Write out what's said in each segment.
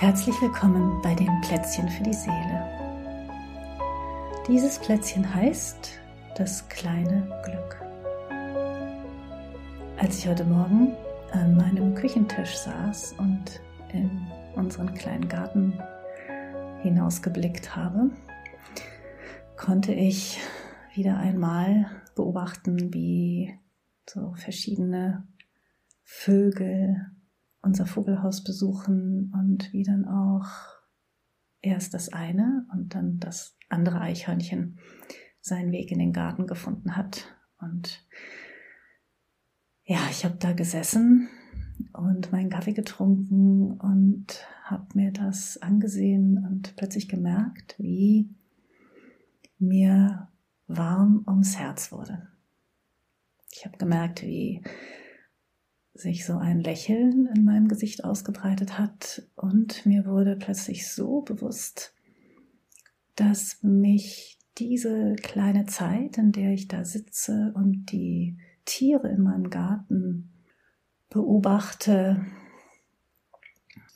Herzlich willkommen bei dem Plätzchen für die Seele. Dieses Plätzchen heißt das kleine Glück. Als ich heute Morgen an meinem Küchentisch saß und in unseren kleinen Garten hinausgeblickt habe, konnte ich wieder einmal beobachten, wie so verschiedene Vögel unser Vogelhaus besuchen und wie dann auch erst das eine und dann das andere Eichhörnchen seinen Weg in den Garten gefunden hat. Und ja, ich habe da gesessen und meinen Kaffee getrunken und habe mir das angesehen und plötzlich gemerkt, wie mir warm ums Herz wurde. Ich habe gemerkt, wie sich so ein Lächeln in meinem Gesicht ausgebreitet hat und mir wurde plötzlich so bewusst, dass mich diese kleine Zeit, in der ich da sitze und die Tiere in meinem Garten beobachte,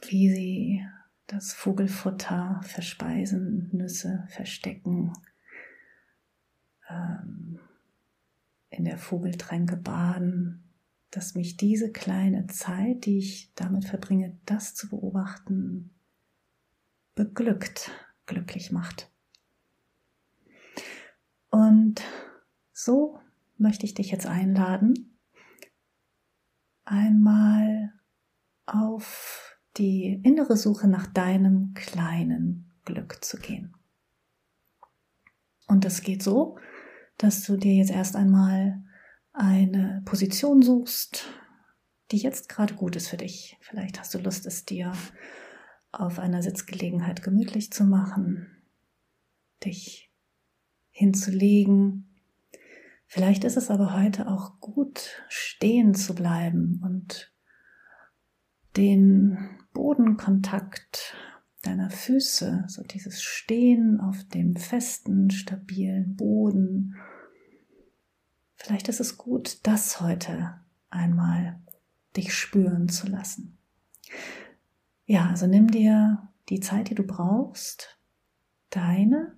wie sie das Vogelfutter verspeisen, Nüsse verstecken, ähm, in der Vogeltränke baden, dass mich diese kleine Zeit, die ich damit verbringe, das zu beobachten, beglückt, glücklich macht. Und so möchte ich dich jetzt einladen, einmal auf die innere Suche nach deinem kleinen Glück zu gehen. Und das geht so, dass du dir jetzt erst einmal eine Position suchst, die jetzt gerade gut ist für dich. Vielleicht hast du Lust, es dir auf einer Sitzgelegenheit gemütlich zu machen, dich hinzulegen. Vielleicht ist es aber heute auch gut, stehen zu bleiben und den Bodenkontakt deiner Füße, so dieses Stehen auf dem festen, stabilen Boden Vielleicht ist es gut, das heute einmal dich spüren zu lassen. Ja, also nimm dir die Zeit, die du brauchst, deine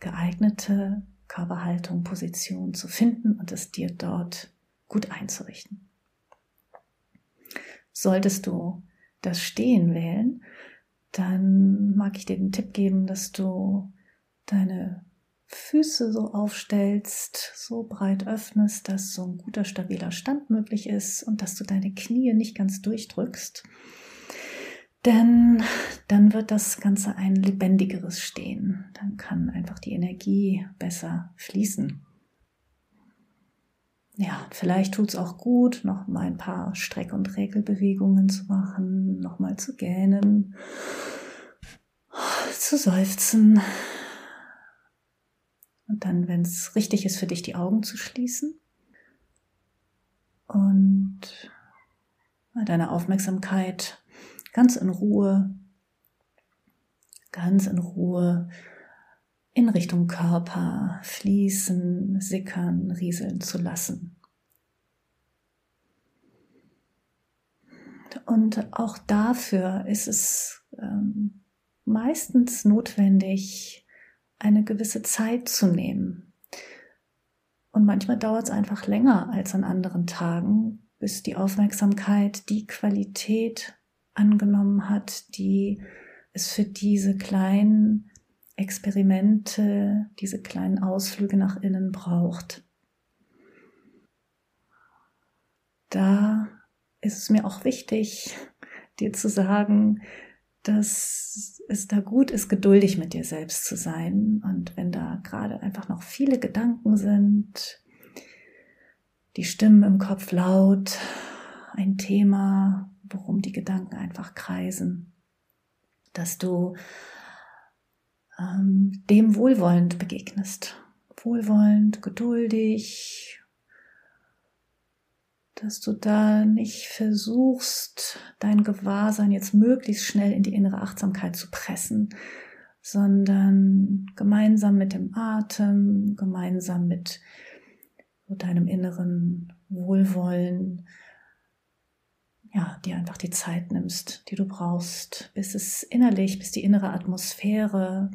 geeignete Körperhaltung, Position zu finden und es dir dort gut einzurichten. Solltest du das Stehen wählen, dann mag ich dir den Tipp geben, dass du deine Füße so aufstellst, so breit öffnest, dass so ein guter, stabiler Stand möglich ist und dass du deine Knie nicht ganz durchdrückst. Denn dann wird das Ganze ein lebendigeres Stehen. Dann kann einfach die Energie besser fließen. Ja, vielleicht tut es auch gut, noch mal ein paar Streck- und Regelbewegungen zu machen, noch mal zu gähnen, zu seufzen, und dann, wenn es richtig ist für dich, die Augen zu schließen und deine Aufmerksamkeit ganz in Ruhe, ganz in Ruhe in Richtung Körper fließen, sickern, rieseln zu lassen. Und auch dafür ist es ähm, meistens notwendig, eine gewisse Zeit zu nehmen. Und manchmal dauert es einfach länger als an anderen Tagen, bis die Aufmerksamkeit die Qualität angenommen hat, die es für diese kleinen Experimente, diese kleinen Ausflüge nach innen braucht. Da ist es mir auch wichtig, dir zu sagen, dass es da gut ist, geduldig mit dir selbst zu sein. Und wenn da gerade einfach noch viele Gedanken sind, die Stimmen im Kopf laut, ein Thema, worum die Gedanken einfach kreisen, dass du ähm, dem wohlwollend begegnest. Wohlwollend, geduldig, dass du da nicht versuchst, dein Gewahrsein jetzt möglichst schnell in die innere Achtsamkeit zu pressen, sondern gemeinsam mit dem Atem, gemeinsam mit deinem inneren Wohlwollen ja, dir einfach die Zeit nimmst, die du brauchst, bis es innerlich, bis die innere Atmosphäre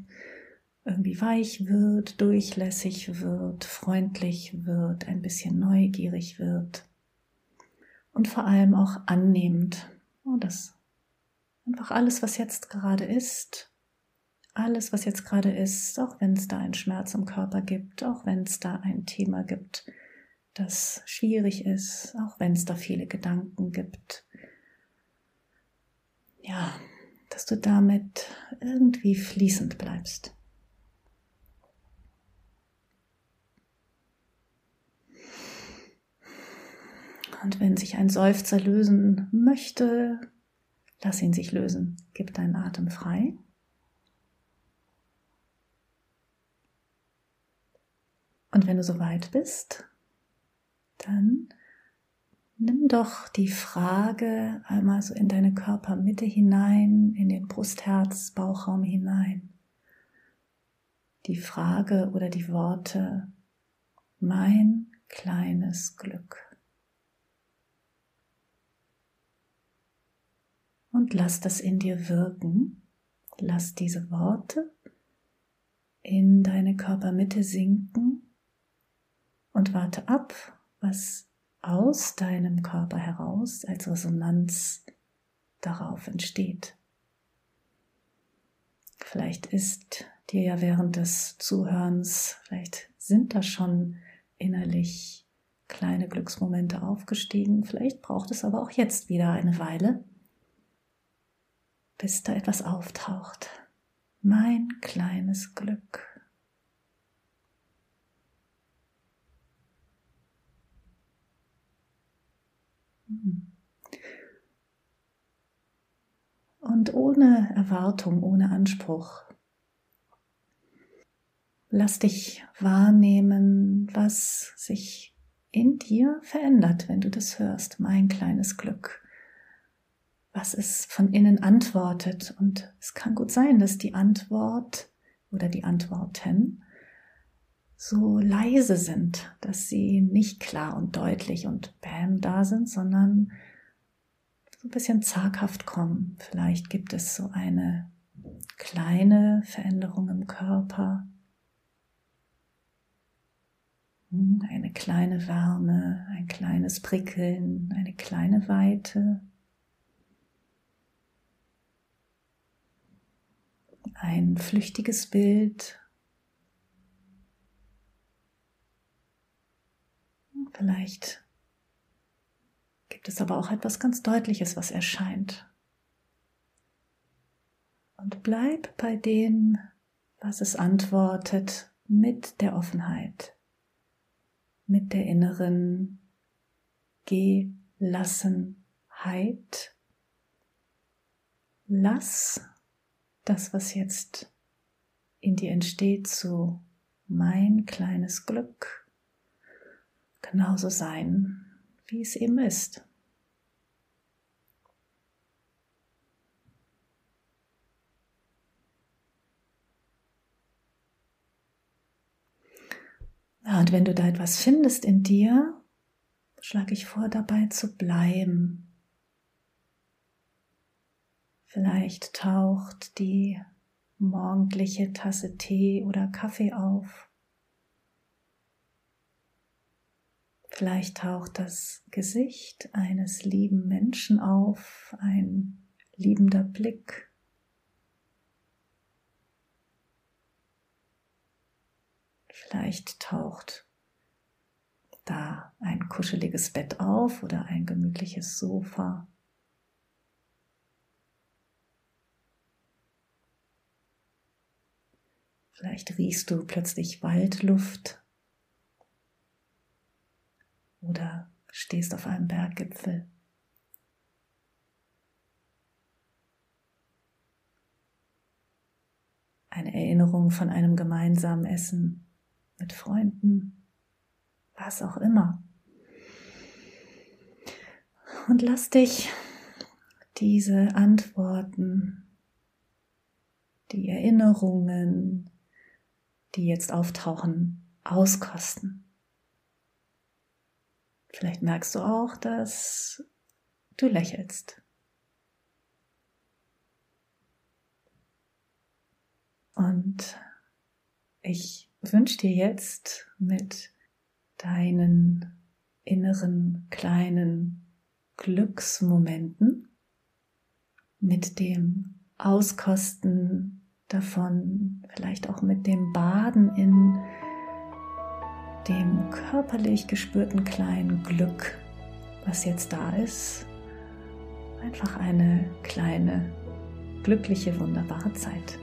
irgendwie weich wird, durchlässig wird, freundlich wird, ein bisschen neugierig wird und vor allem auch annehmend. Oh, das einfach alles, was jetzt gerade ist, alles, was jetzt gerade ist, auch wenn es da einen Schmerz im Körper gibt, auch wenn es da ein Thema gibt, das schwierig ist, auch wenn es da viele Gedanken gibt. Ja, dass du damit irgendwie fließend bleibst. Und wenn sich ein Seufzer lösen möchte, lass ihn sich lösen. Gib deinen Atem frei. Und wenn du soweit bist, dann nimm doch die Frage einmal so in deine Körpermitte hinein, in den Brustherz, Bauchraum hinein. Die Frage oder die Worte, mein kleines Glück. Und lass das in dir wirken. Lass diese Worte in deine Körpermitte sinken und warte ab, was aus deinem Körper heraus als Resonanz darauf entsteht. Vielleicht ist dir ja während des Zuhörens, vielleicht sind da schon innerlich kleine Glücksmomente aufgestiegen, vielleicht braucht es aber auch jetzt wieder eine Weile, bis da etwas auftaucht. Mein kleines Glück. Und ohne Erwartung, ohne Anspruch. Lass dich wahrnehmen, was sich in dir verändert, wenn du das hörst, mein kleines Glück. Was es von innen antwortet. Und es kann gut sein, dass die Antwort oder die Antworten so leise sind, dass sie nicht klar und deutlich und bam da sind, sondern so ein bisschen zaghaft kommen. Vielleicht gibt es so eine kleine Veränderung im Körper, hm, eine kleine Wärme, ein kleines Prickeln, eine kleine Weite. Ein flüchtiges Bild Vielleicht gibt es aber auch etwas ganz Deutliches, was erscheint. Und bleib bei dem, was es antwortet, mit der Offenheit, mit der inneren Gelassenheit. Lass das, was jetzt in dir entsteht, zu mein kleines Glück genauso sein, wie es eben ist. Ja, und wenn du da etwas findest in dir, schlage ich vor, dabei zu bleiben. Vielleicht taucht die morgendliche Tasse Tee oder Kaffee auf. Vielleicht taucht das Gesicht eines lieben Menschen auf, ein liebender Blick. Vielleicht taucht da ein kuscheliges Bett auf oder ein gemütliches Sofa. Vielleicht riechst du plötzlich Waldluft oder stehst auf einem Berggipfel. Eine Erinnerung von einem gemeinsamen Essen mit Freunden, was auch immer. Und lass dich diese Antworten, die Erinnerungen, die jetzt auftauchen, auskosten. Vielleicht merkst du auch, dass du lächelst. Und ich wünsche dir jetzt mit deinen inneren kleinen Glücksmomenten, mit dem Auskosten davon, vielleicht auch mit dem Baden in dem körperlich gespürten kleinen Glück, was jetzt da ist. Einfach eine kleine, glückliche, wunderbare Zeit.